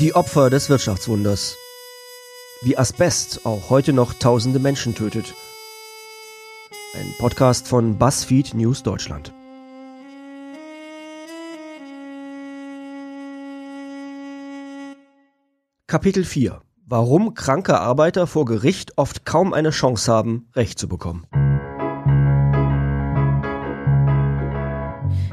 Die Opfer des Wirtschaftswunders. Wie Asbest auch heute noch tausende Menschen tötet. Ein Podcast von BuzzFeed News Deutschland. Kapitel 4 Warum kranke Arbeiter vor Gericht oft kaum eine Chance haben, Recht zu bekommen.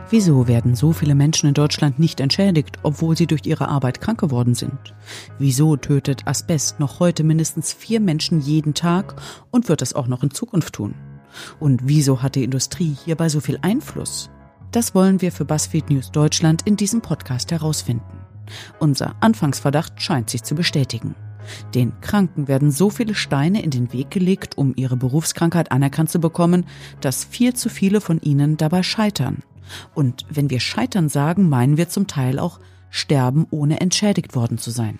Wieso werden so viele Menschen in Deutschland nicht entschädigt, obwohl sie durch ihre Arbeit krank geworden sind? Wieso tötet Asbest noch heute mindestens vier Menschen jeden Tag und wird es auch noch in Zukunft tun? Und wieso hat die Industrie hierbei so viel Einfluss? Das wollen wir für BuzzFeed News Deutschland in diesem Podcast herausfinden. Unser Anfangsverdacht scheint sich zu bestätigen. Den Kranken werden so viele Steine in den Weg gelegt, um ihre Berufskrankheit anerkannt zu bekommen, dass viel zu viele von ihnen dabei scheitern. Und wenn wir scheitern sagen, meinen wir zum Teil auch sterben, ohne entschädigt worden zu sein.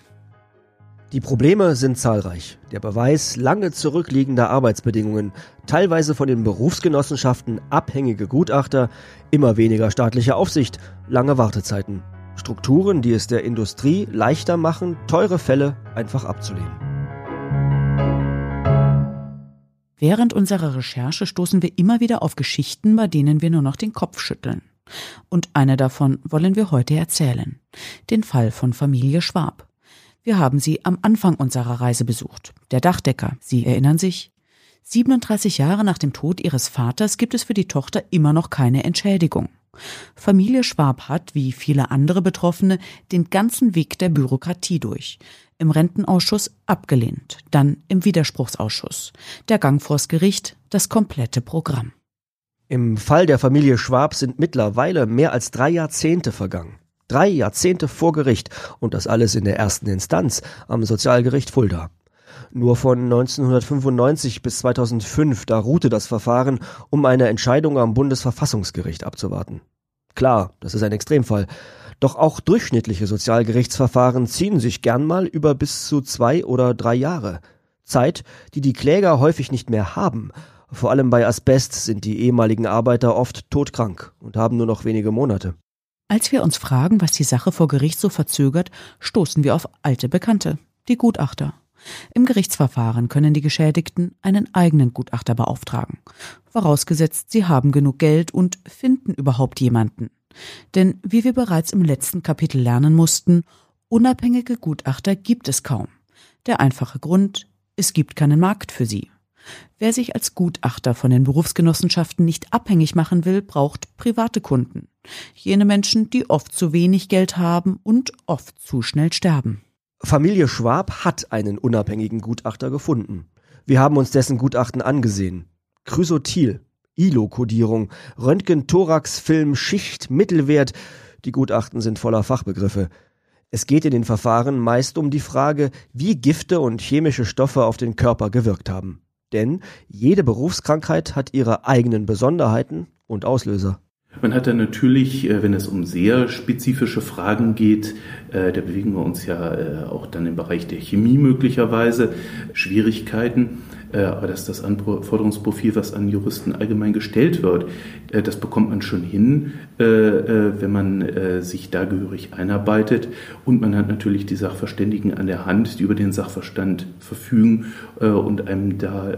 Die Probleme sind zahlreich. Der Beweis lange zurückliegender Arbeitsbedingungen, teilweise von den Berufsgenossenschaften abhängige Gutachter, immer weniger staatliche Aufsicht, lange Wartezeiten. Strukturen, die es der Industrie leichter machen, teure Fälle einfach abzulehnen. Während unserer Recherche stoßen wir immer wieder auf Geschichten, bei denen wir nur noch den Kopf schütteln. Und eine davon wollen wir heute erzählen. Den Fall von Familie Schwab. Wir haben sie am Anfang unserer Reise besucht. Der Dachdecker, Sie erinnern sich? 37 Jahre nach dem Tod ihres Vaters gibt es für die Tochter immer noch keine Entschädigung. Familie Schwab hat, wie viele andere Betroffene, den ganzen Weg der Bürokratie durch im Rentenausschuss abgelehnt, dann im Widerspruchsausschuss, der Gang vors Gericht, das komplette Programm. Im Fall der Familie Schwab sind mittlerweile mehr als drei Jahrzehnte vergangen. Drei Jahrzehnte vor Gericht und das alles in der ersten Instanz am Sozialgericht Fulda. Nur von 1995 bis 2005, da ruhte das Verfahren, um eine Entscheidung am Bundesverfassungsgericht abzuwarten. Klar, das ist ein Extremfall. Doch auch durchschnittliche Sozialgerichtsverfahren ziehen sich gern mal über bis zu zwei oder drei Jahre. Zeit, die die Kläger häufig nicht mehr haben. Vor allem bei Asbest sind die ehemaligen Arbeiter oft todkrank und haben nur noch wenige Monate. Als wir uns fragen, was die Sache vor Gericht so verzögert, stoßen wir auf alte Bekannte, die Gutachter. Im Gerichtsverfahren können die Geschädigten einen eigenen Gutachter beauftragen, vorausgesetzt sie haben genug Geld und finden überhaupt jemanden. Denn wie wir bereits im letzten Kapitel lernen mussten, unabhängige Gutachter gibt es kaum. Der einfache Grund, es gibt keinen Markt für sie. Wer sich als Gutachter von den Berufsgenossenschaften nicht abhängig machen will, braucht private Kunden. Jene Menschen, die oft zu wenig Geld haben und oft zu schnell sterben. Familie Schwab hat einen unabhängigen Gutachter gefunden. Wir haben uns dessen Gutachten angesehen. Chrysotil, ILO-Kodierung, Röntgen, Thorax, Film, Schicht, Mittelwert. Die Gutachten sind voller Fachbegriffe. Es geht in den Verfahren meist um die Frage, wie Gifte und chemische Stoffe auf den Körper gewirkt haben. Denn jede Berufskrankheit hat ihre eigenen Besonderheiten und Auslöser. Man hat dann natürlich, äh, wenn es um sehr spezifische Fragen geht, äh, da bewegen wir uns ja äh, auch dann im Bereich der Chemie möglicherweise, Schwierigkeiten. Aber dass das Anforderungsprofil, was an Juristen allgemein gestellt wird, das bekommt man schon hin, wenn man sich da gehörig einarbeitet. Und man hat natürlich die Sachverständigen an der Hand, die über den Sachverstand verfügen und einem da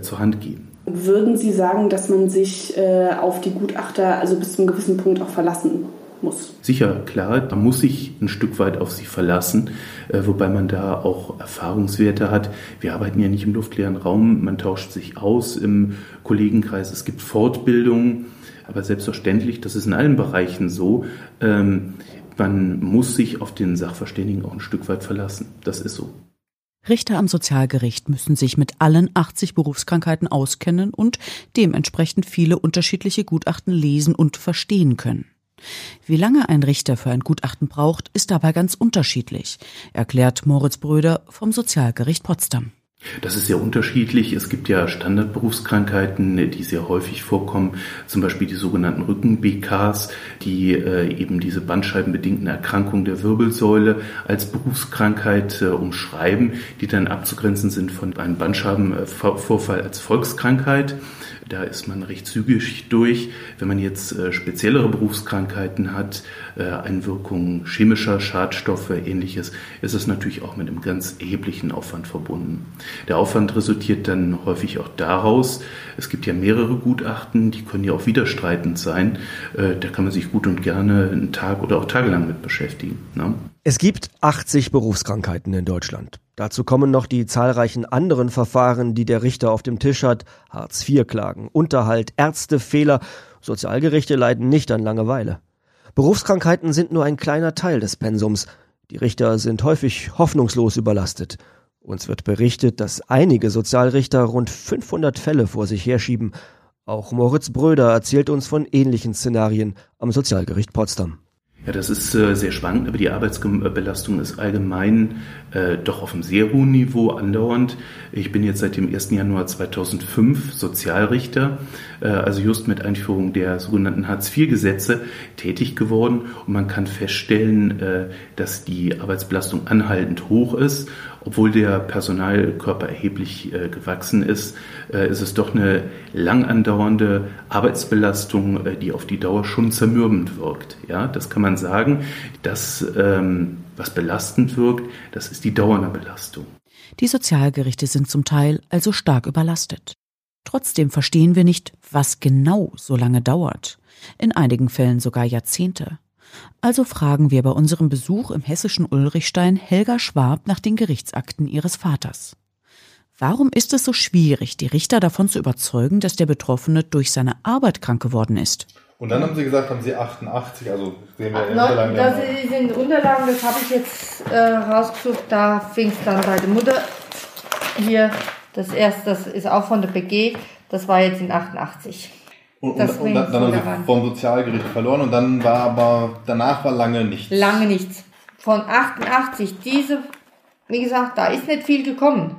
zur Hand gehen. Würden Sie sagen, dass man sich äh, auf die Gutachter also bis zu einem gewissen Punkt auch verlassen muss? Sicher, klar, man muss sich ein Stück weit auf sie verlassen, äh, wobei man da auch Erfahrungswerte hat. Wir arbeiten ja nicht im luftleeren Raum, man tauscht sich aus im Kollegenkreis, es gibt Fortbildungen, aber selbstverständlich, das ist in allen Bereichen so, ähm, man muss sich auf den Sachverständigen auch ein Stück weit verlassen. Das ist so. Richter am Sozialgericht müssen sich mit allen 80 Berufskrankheiten auskennen und dementsprechend viele unterschiedliche Gutachten lesen und verstehen können. Wie lange ein Richter für ein Gutachten braucht, ist dabei ganz unterschiedlich, erklärt Moritz Bröder vom Sozialgericht Potsdam. Das ist sehr unterschiedlich. Es gibt ja Standardberufskrankheiten, die sehr häufig vorkommen, zum Beispiel die sogenannten Rücken-BKs, die äh, eben diese bandscheibenbedingten Erkrankungen der Wirbelsäule als Berufskrankheit äh, umschreiben, die dann abzugrenzen sind von einem Bandscheibenvorfall als Volkskrankheit. Da ist man recht zügig durch. Wenn man jetzt äh, speziellere Berufskrankheiten hat, äh, Einwirkungen chemischer Schadstoffe, ähnliches, ist es natürlich auch mit einem ganz erheblichen Aufwand verbunden. Der Aufwand resultiert dann häufig auch daraus, es gibt ja mehrere Gutachten, die können ja auch widerstreitend sein. Äh, da kann man sich gut und gerne einen Tag oder auch tagelang mit beschäftigen. Ne? Es gibt 80 Berufskrankheiten in Deutschland. Dazu kommen noch die zahlreichen anderen Verfahren, die der Richter auf dem Tisch hat. Hartz-IV-Klagen, Unterhalt, Ärztefehler. Sozialgerichte leiden nicht an Langeweile. Berufskrankheiten sind nur ein kleiner Teil des Pensums. Die Richter sind häufig hoffnungslos überlastet. Uns wird berichtet, dass einige Sozialrichter rund 500 Fälle vor sich herschieben. Auch Moritz Bröder erzählt uns von ähnlichen Szenarien am Sozialgericht Potsdam. Ja, das ist äh, sehr spannend, aber die Arbeitsbelastung ist allgemein äh, doch auf einem sehr hohen Niveau andauernd. Ich bin jetzt seit dem 1. Januar 2005 Sozialrichter, äh, also just mit Einführung der sogenannten Hartz-IV-Gesetze tätig geworden und man kann feststellen, dass die Arbeitsbelastung anhaltend hoch ist obwohl der Personalkörper erheblich äh, gewachsen ist, äh, ist es doch eine lang andauernde Arbeitsbelastung, äh, die auf die Dauer schon zermürbend wirkt. Ja, das kann man sagen. Das, ähm, was belastend wirkt, das ist die dauernde Belastung. Die Sozialgerichte sind zum Teil also stark überlastet. Trotzdem verstehen wir nicht, was genau so lange dauert. In einigen Fällen sogar Jahrzehnte. Also fragen wir bei unserem Besuch im hessischen Ulrichstein Helga Schwab nach den Gerichtsakten ihres Vaters. Warum ist es so schwierig, die Richter davon zu überzeugen, dass der Betroffene durch seine Arbeit krank geworden ist? Und dann haben Sie gesagt, haben Sie 88, also sehen wir in Unterlagen. Das sind Unterlagen, das habe ich jetzt äh, rausgesucht, da fing es dann bei der Mutter hier, das erste, das ist auch von der BG, das war jetzt in 88. Und, und, und dann, sie vom Sozialgericht verloren und dann war aber, danach war lange nichts. Lange nichts. Von 88, diese, wie gesagt, da ist nicht viel gekommen.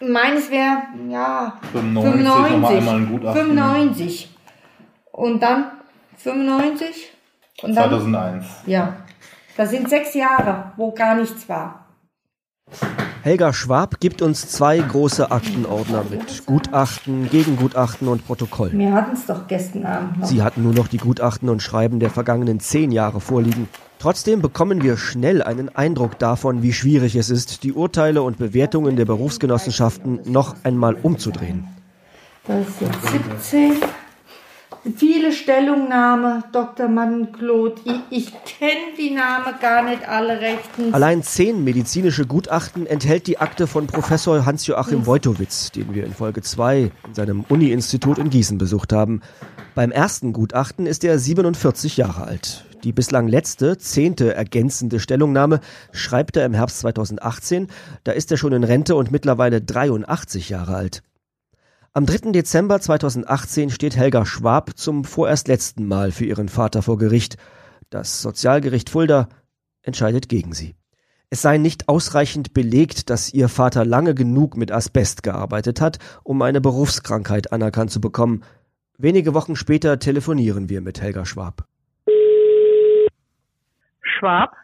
Meines wäre, ja, 95, 95, 95. Und dann 95. Und 2001. Dann, ja. Das sind sechs Jahre, wo gar nichts war. Helga Schwab gibt uns zwei große Aktenordner mit Gutachten, Gegengutachten und Protokoll. Wir hatten es doch gestern Abend noch. Sie hatten nur noch die Gutachten und Schreiben der vergangenen zehn Jahre vorliegen. Trotzdem bekommen wir schnell einen Eindruck davon, wie schwierig es ist, die Urteile und Bewertungen der Berufsgenossenschaften noch einmal umzudrehen. Das ist jetzt 17 viele Stellungnahmen, Dr. Mann-Claude. Ich, ich kenne die Namen gar nicht alle rechtens. Allein zehn medizinische Gutachten enthält die Akte von Professor Hans-Joachim Wojtowitz, den wir in Folge 2 in seinem Uni-Institut in Gießen besucht haben. Beim ersten Gutachten ist er 47 Jahre alt. Die bislang letzte, zehnte ergänzende Stellungnahme schreibt er im Herbst 2018. Da ist er schon in Rente und mittlerweile 83 Jahre alt. Am 3. Dezember 2018 steht Helga Schwab zum vorerst letzten Mal für ihren Vater vor Gericht. Das Sozialgericht Fulda entscheidet gegen sie. Es sei nicht ausreichend belegt, dass ihr Vater lange genug mit Asbest gearbeitet hat, um eine Berufskrankheit anerkannt zu bekommen. Wenige Wochen später telefonieren wir mit Helga Schwab. Schwab?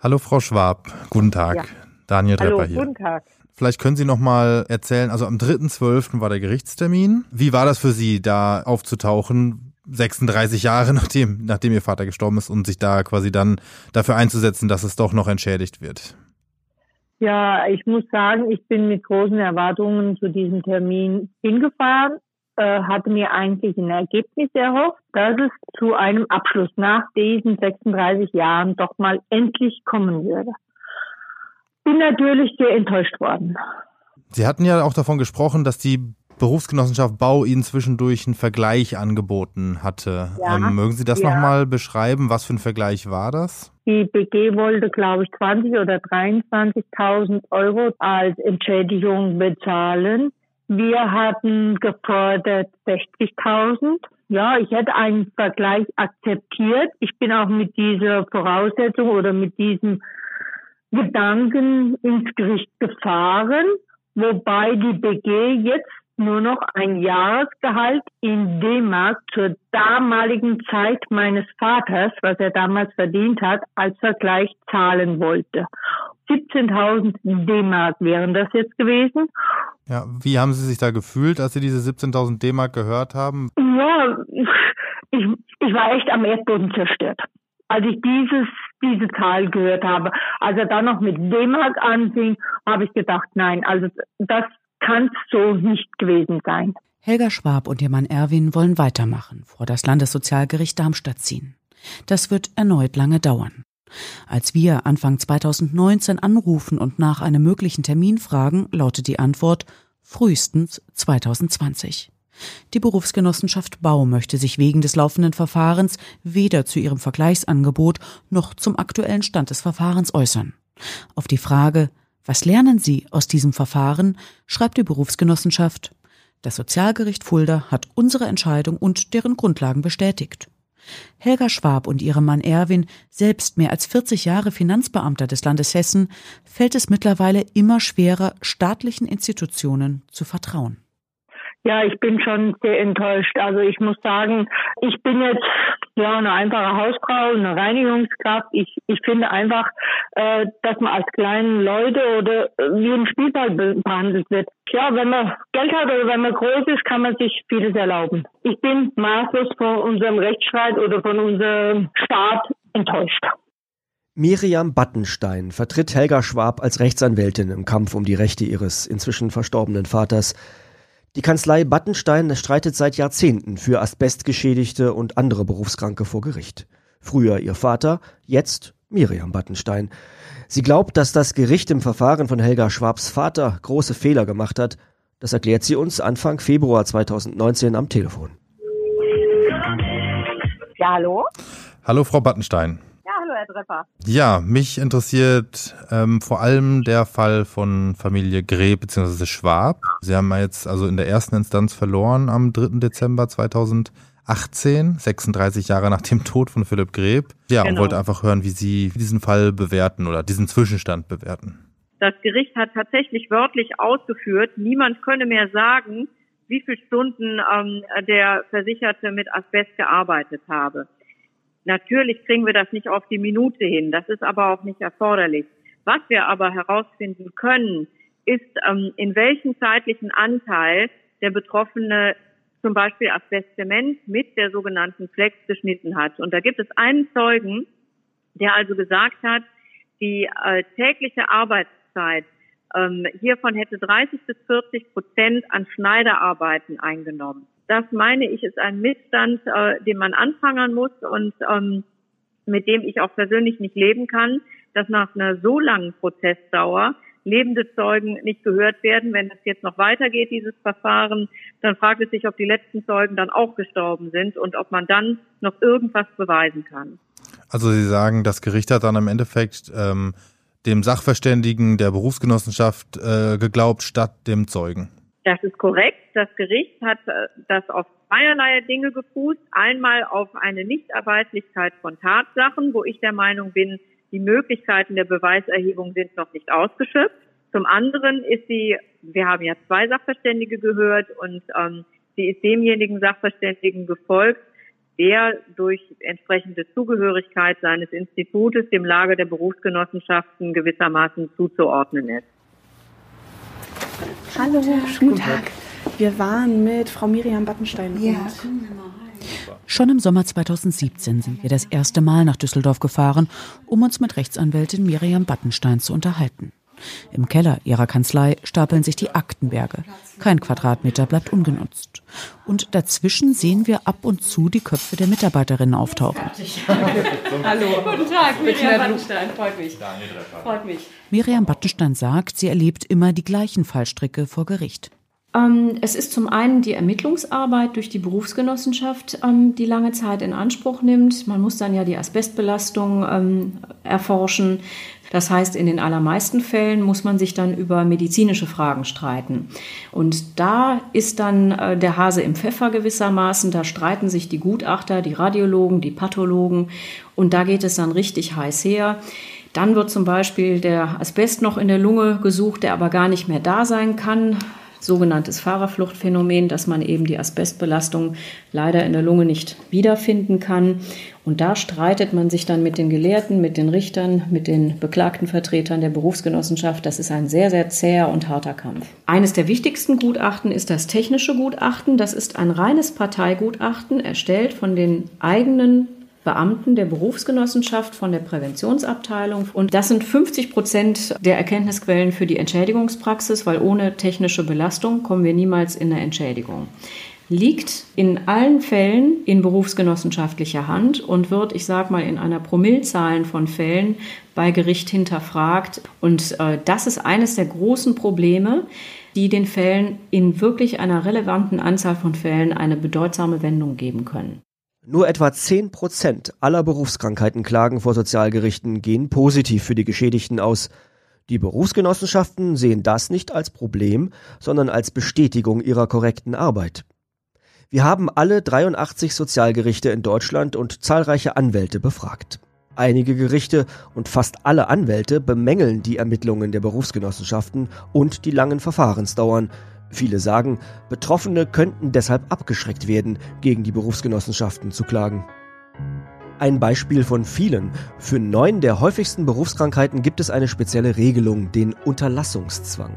Hallo Frau Schwab, guten Tag. Ja. Daniel Drepper Hallo, hier. Guten Tag. Vielleicht können Sie noch mal erzählen, also am 3.12. war der Gerichtstermin. Wie war das für Sie, da aufzutauchen, 36 Jahre nachdem, nachdem Ihr Vater gestorben ist und sich da quasi dann dafür einzusetzen, dass es doch noch entschädigt wird? Ja, ich muss sagen, ich bin mit großen Erwartungen zu diesem Termin hingefahren, äh, hatte mir eigentlich ein Ergebnis erhofft, dass es zu einem Abschluss nach diesen 36 Jahren doch mal endlich kommen würde bin natürlich sehr enttäuscht worden. Sie hatten ja auch davon gesprochen, dass die Berufsgenossenschaft Bau Ihnen zwischendurch einen Vergleich angeboten hatte. Ja, ähm, mögen Sie das ja. nochmal beschreiben? Was für ein Vergleich war das? Die BG wollte, glaube ich, 20 oder 23.000 Euro als Entschädigung bezahlen. Wir hatten gefordert 60.000. Ja, ich hätte einen Vergleich akzeptiert. Ich bin auch mit dieser Voraussetzung oder mit diesem Gedanken ins Gericht gefahren, wobei die BG jetzt nur noch ein Jahresgehalt in D-Mark zur damaligen Zeit meines Vaters, was er damals verdient hat, als Vergleich zahlen wollte. 17.000 D-Mark wären das jetzt gewesen. Ja, wie haben Sie sich da gefühlt, als Sie diese 17.000 D-Mark gehört haben? Ja, ich, ich war echt am Erdboden zerstört, als ich dieses, diese Zahl gehört habe. Als er dann noch mit D-Mark anfing, habe ich gedacht, nein, also das kann so nicht gewesen sein. Helga Schwab und ihr Mann Erwin wollen weitermachen, vor das Landessozialgericht Darmstadt ziehen. Das wird erneut lange dauern. Als wir Anfang 2019 anrufen und nach einem möglichen Termin fragen, lautet die Antwort frühestens 2020. Die Berufsgenossenschaft Bau möchte sich wegen des laufenden Verfahrens weder zu ihrem Vergleichsangebot noch zum aktuellen Stand des Verfahrens äußern. Auf die Frage, was lernen Sie aus diesem Verfahren, schreibt die Berufsgenossenschaft, das Sozialgericht Fulda hat unsere Entscheidung und deren Grundlagen bestätigt. Helga Schwab und ihrem Mann Erwin, selbst mehr als 40 Jahre Finanzbeamter des Landes Hessen, fällt es mittlerweile immer schwerer, staatlichen Institutionen zu vertrauen. Ja, ich bin schon sehr enttäuscht. Also ich muss sagen, ich bin jetzt ja eine einfache Hausfrau, eine Reinigungskraft. Ich, ich finde einfach, äh, dass man als kleinen Leute oder wie ein Spielball behandelt wird. Ja, wenn man Geld hat oder wenn man groß ist, kann man sich vieles erlauben. Ich bin maßlos von unserem Rechtsstreit oder von unserem Staat enttäuscht. Miriam Battenstein vertritt Helga Schwab als Rechtsanwältin im Kampf um die Rechte ihres inzwischen verstorbenen Vaters. Die Kanzlei Battenstein streitet seit Jahrzehnten für Asbestgeschädigte und andere Berufskranke vor Gericht. Früher ihr Vater, jetzt Miriam Battenstein. Sie glaubt, dass das Gericht im Verfahren von Helga Schwabs Vater große Fehler gemacht hat. Das erklärt sie uns Anfang Februar 2019 am Telefon. Ja, hallo? Hallo, Frau Battenstein. Herr Treffer. Ja, mich interessiert ähm, vor allem der Fall von Familie Greb bzw. Schwab. Sie haben jetzt also in der ersten Instanz verloren am 3. Dezember 2018, 36 Jahre nach dem Tod von Philipp Greb. Ja, genau. und wollte einfach hören, wie Sie diesen Fall bewerten oder diesen Zwischenstand bewerten. Das Gericht hat tatsächlich wörtlich ausgeführt, niemand könne mehr sagen, wie viele Stunden ähm, der Versicherte mit Asbest gearbeitet habe. Natürlich kriegen wir das nicht auf die Minute hin. Das ist aber auch nicht erforderlich. Was wir aber herausfinden können, ist, ähm, in welchem zeitlichen Anteil der Betroffene zum Beispiel Asbestzement mit der sogenannten Flex geschnitten hat. Und da gibt es einen Zeugen, der also gesagt hat, die äh, tägliche Arbeitszeit ähm, hiervon hätte 30 bis 40 Prozent an Schneiderarbeiten eingenommen. Das meine ich ist ein Missstand, äh, den man anfangen muss und ähm, mit dem ich auch persönlich nicht leben kann, dass nach einer so langen Prozessdauer lebende Zeugen nicht gehört werden. Wenn es jetzt noch weitergeht, dieses Verfahren, dann fragt es sich, ob die letzten Zeugen dann auch gestorben sind und ob man dann noch irgendwas beweisen kann. Also Sie sagen, das Gericht hat dann im Endeffekt ähm, dem Sachverständigen der Berufsgenossenschaft äh, geglaubt statt dem Zeugen. Das ist korrekt. Das Gericht hat äh, das auf zweierlei Dinge gefußt. Einmal auf eine Nichterweislichkeit von Tatsachen, wo ich der Meinung bin, die Möglichkeiten der Beweiserhebung sind noch nicht ausgeschöpft. Zum anderen ist sie, wir haben ja zwei Sachverständige gehört und ähm, sie ist demjenigen Sachverständigen gefolgt, der durch entsprechende Zugehörigkeit seines Institutes dem Lager der Berufsgenossenschaften gewissermaßen zuzuordnen ist. Hallo, guten Tag. Wir waren mit Frau Miriam Battenstein. Ja. Schon im Sommer 2017 sind wir das erste Mal nach Düsseldorf gefahren, um uns mit Rechtsanwältin Miriam Battenstein zu unterhalten. Im Keller ihrer Kanzlei stapeln sich die Aktenberge. Kein Quadratmeter bleibt ungenutzt. Und dazwischen sehen wir ab und zu die Köpfe der Mitarbeiterinnen auftauchen. Hallo. Guten Tag, Miriam Battenstein. Freut mich. Freut mich. Miriam Battenstein sagt, sie erlebt immer die gleichen Fallstricke vor Gericht. Ähm, es ist zum einen die Ermittlungsarbeit durch die Berufsgenossenschaft, ähm, die lange Zeit in Anspruch nimmt. Man muss dann ja die Asbestbelastung ähm, erforschen. Das heißt, in den allermeisten Fällen muss man sich dann über medizinische Fragen streiten. Und da ist dann äh, der Hase im Pfeffer gewissermaßen. Da streiten sich die Gutachter, die Radiologen, die Pathologen. Und da geht es dann richtig heiß her. Dann wird zum Beispiel der Asbest noch in der Lunge gesucht, der aber gar nicht mehr da sein kann. Sogenanntes Fahrerfluchtphänomen, dass man eben die Asbestbelastung leider in der Lunge nicht wiederfinden kann. Und da streitet man sich dann mit den Gelehrten, mit den Richtern, mit den beklagten Vertretern der Berufsgenossenschaft. Das ist ein sehr, sehr zäher und harter Kampf. Eines der wichtigsten Gutachten ist das technische Gutachten. Das ist ein reines Parteigutachten, erstellt von den eigenen Beamten der Berufsgenossenschaft von der Präventionsabteilung. Und das sind 50 Prozent der Erkenntnisquellen für die Entschädigungspraxis, weil ohne technische Belastung kommen wir niemals in eine Entschädigung liegt in allen Fällen in berufsgenossenschaftlicher Hand und wird, ich sage mal, in einer Promillzahlen von Fällen bei Gericht hinterfragt. Und äh, das ist eines der großen Probleme, die den Fällen in wirklich einer relevanten Anzahl von Fällen eine bedeutsame Wendung geben können. Nur etwa 10 Prozent aller Berufskrankheitenklagen vor Sozialgerichten gehen positiv für die Geschädigten aus. Die Berufsgenossenschaften sehen das nicht als Problem, sondern als Bestätigung ihrer korrekten Arbeit. Wir haben alle 83 Sozialgerichte in Deutschland und zahlreiche Anwälte befragt. Einige Gerichte und fast alle Anwälte bemängeln die Ermittlungen der Berufsgenossenschaften und die langen Verfahrensdauern, Viele sagen, Betroffene könnten deshalb abgeschreckt werden, gegen die Berufsgenossenschaften zu klagen. Ein Beispiel von vielen. Für neun der häufigsten Berufskrankheiten gibt es eine spezielle Regelung, den Unterlassungszwang.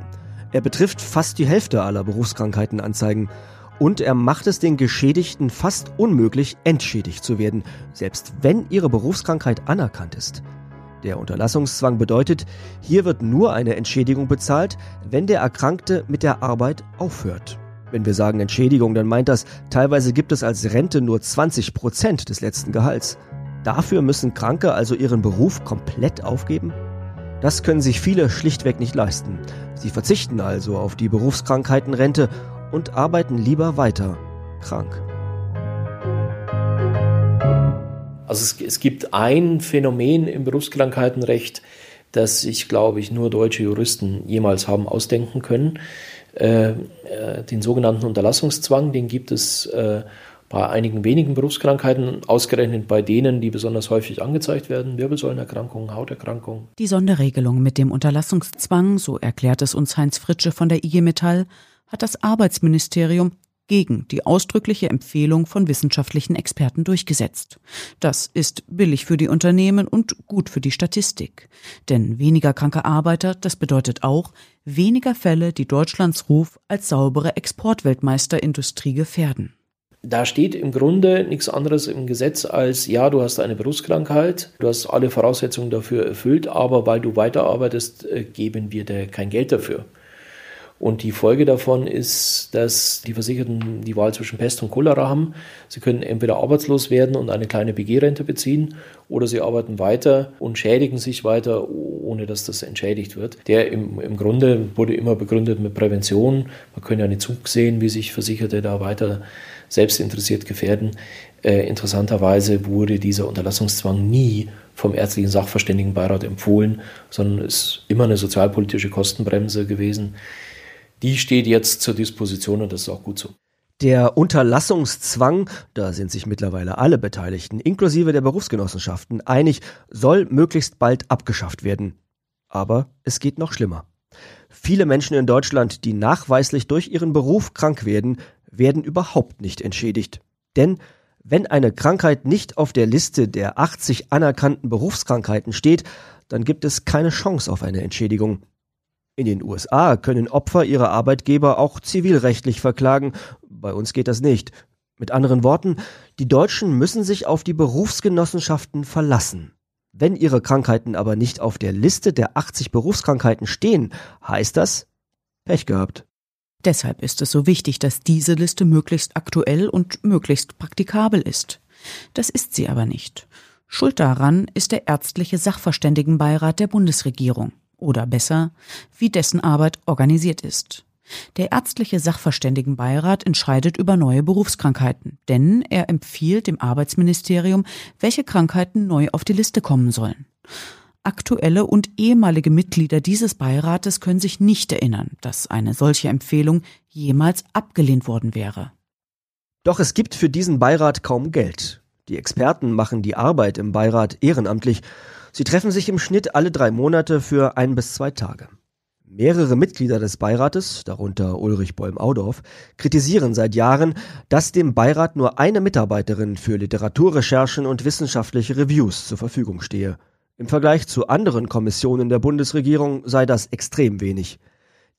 Er betrifft fast die Hälfte aller Berufskrankheitenanzeigen und er macht es den Geschädigten fast unmöglich, entschädigt zu werden, selbst wenn ihre Berufskrankheit anerkannt ist. Der Unterlassungszwang bedeutet, hier wird nur eine Entschädigung bezahlt, wenn der Erkrankte mit der Arbeit aufhört. Wenn wir sagen Entschädigung, dann meint das, teilweise gibt es als Rente nur 20 Prozent des letzten Gehalts. Dafür müssen Kranke also ihren Beruf komplett aufgeben? Das können sich viele schlichtweg nicht leisten. Sie verzichten also auf die Berufskrankheitenrente und arbeiten lieber weiter krank. Also es, es gibt ein Phänomen im Berufskrankheitenrecht, das sich, glaube ich, nur deutsche Juristen jemals haben ausdenken können. Äh, äh, den sogenannten Unterlassungszwang, den gibt es äh, bei einigen wenigen Berufskrankheiten, ausgerechnet bei denen, die besonders häufig angezeigt werden, Wirbelsäulenerkrankungen, Hauterkrankungen. Die Sonderregelung mit dem Unterlassungszwang, so erklärt es uns Heinz Fritsche von der IG Metall, hat das Arbeitsministerium gegen die ausdrückliche Empfehlung von wissenschaftlichen Experten durchgesetzt. Das ist billig für die Unternehmen und gut für die Statistik. Denn weniger kranke Arbeiter, das bedeutet auch weniger Fälle, die Deutschlands Ruf als saubere Exportweltmeisterindustrie gefährden. Da steht im Grunde nichts anderes im Gesetz als, ja, du hast eine Berufskrankheit, du hast alle Voraussetzungen dafür erfüllt, aber weil du weiterarbeitest, äh, geben wir dir kein Geld dafür. Und die Folge davon ist, dass die Versicherten die Wahl zwischen Pest und Cholera haben. Sie können entweder arbeitslos werden und eine kleine BG-Rente beziehen oder sie arbeiten weiter und schädigen sich weiter, ohne dass das entschädigt wird. Der im, im Grunde wurde immer begründet mit Prävention. Man kann ja nicht zugesehen, wie sich Versicherte da weiter selbst interessiert gefährden. Äh, interessanterweise wurde dieser Unterlassungszwang nie vom ärztlichen Sachverständigenbeirat empfohlen, sondern ist immer eine sozialpolitische Kostenbremse gewesen die steht jetzt zur Disposition und das ist auch gut so. Der Unterlassungszwang, da sind sich mittlerweile alle Beteiligten, inklusive der Berufsgenossenschaften, einig, soll möglichst bald abgeschafft werden. Aber es geht noch schlimmer. Viele Menschen in Deutschland, die nachweislich durch ihren Beruf krank werden, werden überhaupt nicht entschädigt. Denn wenn eine Krankheit nicht auf der Liste der 80 anerkannten Berufskrankheiten steht, dann gibt es keine Chance auf eine Entschädigung. In den USA können Opfer ihre Arbeitgeber auch zivilrechtlich verklagen. Bei uns geht das nicht. Mit anderen Worten, die Deutschen müssen sich auf die Berufsgenossenschaften verlassen. Wenn ihre Krankheiten aber nicht auf der Liste der 80 Berufskrankheiten stehen, heißt das Pech gehabt. Deshalb ist es so wichtig, dass diese Liste möglichst aktuell und möglichst praktikabel ist. Das ist sie aber nicht. Schuld daran ist der ärztliche Sachverständigenbeirat der Bundesregierung oder besser, wie dessen Arbeit organisiert ist. Der ärztliche Sachverständigenbeirat entscheidet über neue Berufskrankheiten, denn er empfiehlt dem Arbeitsministerium, welche Krankheiten neu auf die Liste kommen sollen. Aktuelle und ehemalige Mitglieder dieses Beirates können sich nicht erinnern, dass eine solche Empfehlung jemals abgelehnt worden wäre. Doch es gibt für diesen Beirat kaum Geld. Die Experten machen die Arbeit im Beirat ehrenamtlich Sie treffen sich im Schnitt alle drei Monate für ein bis zwei Tage. Mehrere Mitglieder des Beirates, darunter Ulrich Bäum-Audorf, kritisieren seit Jahren, dass dem Beirat nur eine Mitarbeiterin für Literaturrecherchen und wissenschaftliche Reviews zur Verfügung stehe. Im Vergleich zu anderen Kommissionen der Bundesregierung sei das extrem wenig.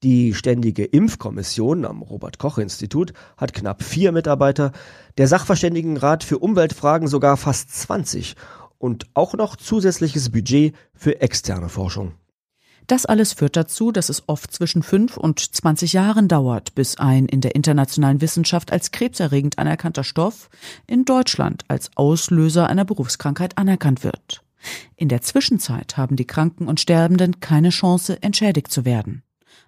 Die Ständige Impfkommission am Robert Koch Institut hat knapp vier Mitarbeiter, der Sachverständigenrat für Umweltfragen sogar fast 20 und auch noch zusätzliches Budget für externe Forschung. Das alles führt dazu, dass es oft zwischen fünf und 20 Jahren dauert, bis ein in der internationalen Wissenschaft als krebserregend anerkannter Stoff in Deutschland als Auslöser einer Berufskrankheit anerkannt wird. In der Zwischenzeit haben die Kranken und Sterbenden keine Chance, entschädigt zu werden.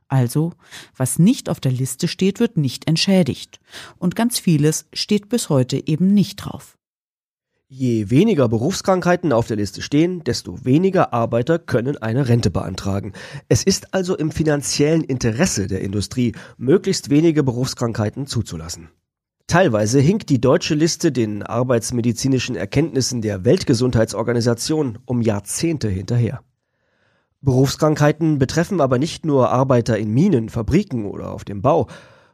Also, was nicht auf der Liste steht, wird nicht entschädigt. Und ganz vieles steht bis heute eben nicht drauf. Je weniger Berufskrankheiten auf der Liste stehen, desto weniger Arbeiter können eine Rente beantragen. Es ist also im finanziellen Interesse der Industrie, möglichst wenige Berufskrankheiten zuzulassen. Teilweise hinkt die deutsche Liste den arbeitsmedizinischen Erkenntnissen der Weltgesundheitsorganisation um Jahrzehnte hinterher. Berufskrankheiten betreffen aber nicht nur Arbeiter in Minen, Fabriken oder auf dem Bau.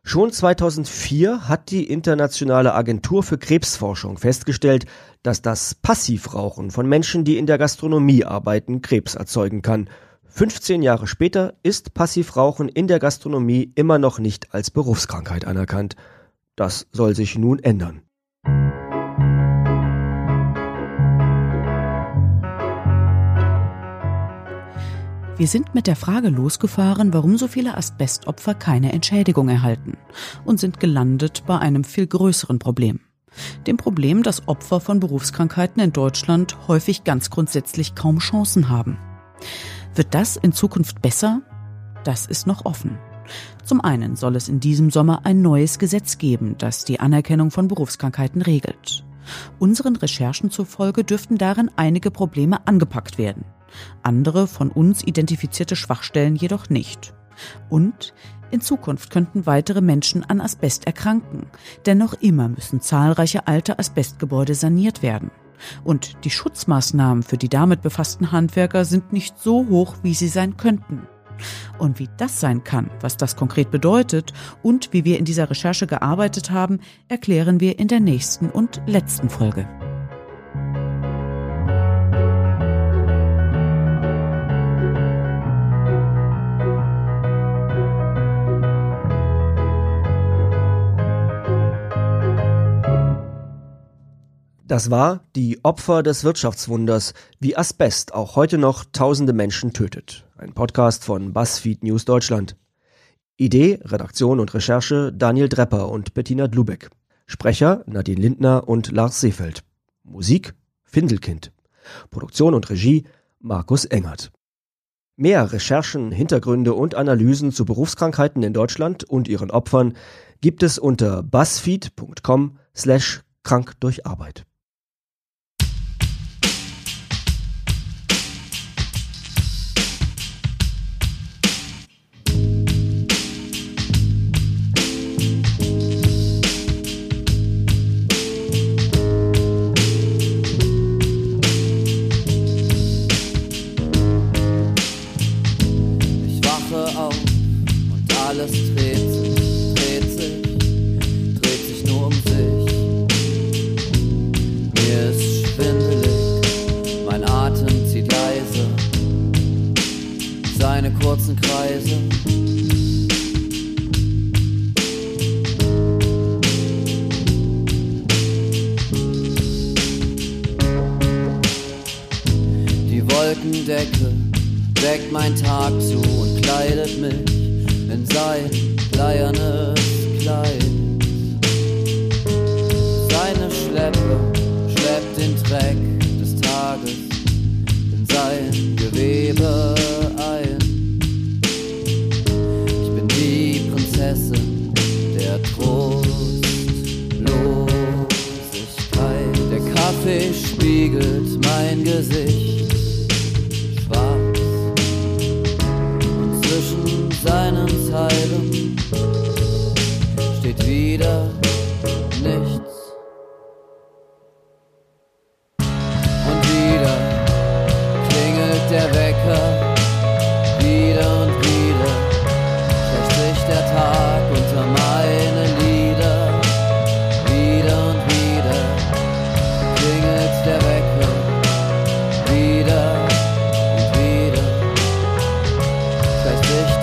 Schon 2004 hat die Internationale Agentur für Krebsforschung festgestellt, dass das Passivrauchen von Menschen, die in der Gastronomie arbeiten, Krebs erzeugen kann. 15 Jahre später ist Passivrauchen in der Gastronomie immer noch nicht als Berufskrankheit anerkannt. Das soll sich nun ändern. Wir sind mit der Frage losgefahren, warum so viele Asbestopfer keine Entschädigung erhalten und sind gelandet bei einem viel größeren Problem. Dem Problem, dass Opfer von Berufskrankheiten in Deutschland häufig ganz grundsätzlich kaum Chancen haben. Wird das in Zukunft besser? Das ist noch offen. Zum einen soll es in diesem Sommer ein neues Gesetz geben, das die Anerkennung von Berufskrankheiten regelt. Unseren Recherchen zufolge dürften darin einige Probleme angepackt werden andere von uns identifizierte Schwachstellen jedoch nicht. Und in Zukunft könnten weitere Menschen an Asbest erkranken, denn noch immer müssen zahlreiche alte Asbestgebäude saniert werden. Und die Schutzmaßnahmen für die damit befassten Handwerker sind nicht so hoch, wie sie sein könnten. Und wie das sein kann, was das konkret bedeutet und wie wir in dieser Recherche gearbeitet haben, erklären wir in der nächsten und letzten Folge. Das war die Opfer des Wirtschaftswunders, wie Asbest auch heute noch tausende Menschen tötet. Ein Podcast von BuzzFeed News Deutschland. Idee, Redaktion und Recherche Daniel Drepper und Bettina Dlubeck. Sprecher Nadine Lindner und Lars Seefeld. Musik Findelkind. Produktion und Regie Markus Engert. Mehr Recherchen, Hintergründe und Analysen zu Berufskrankheiten in Deutschland und ihren Opfern gibt es unter buzzfeed.com slash krank durch Arbeit.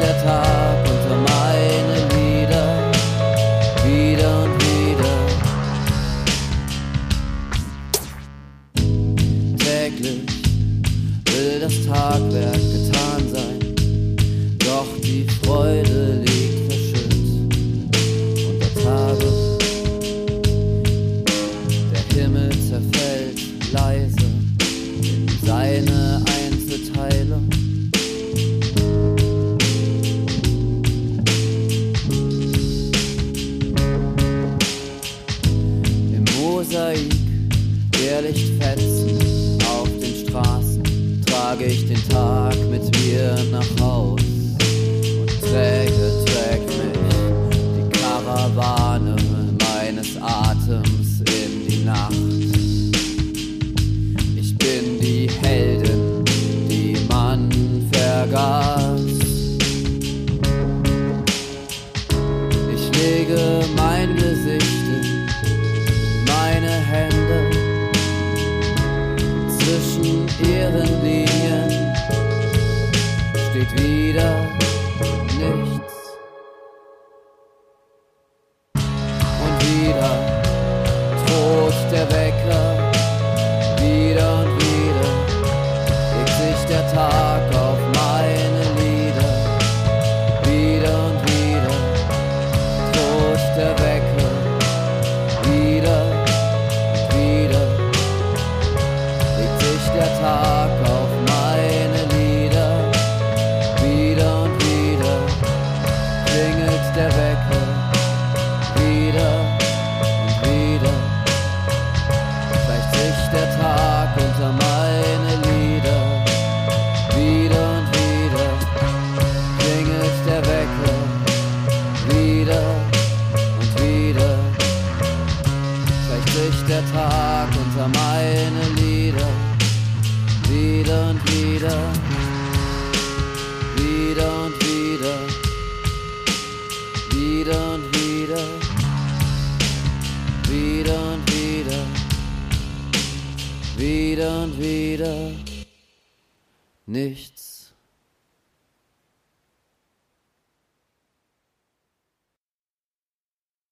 guitar Nacht.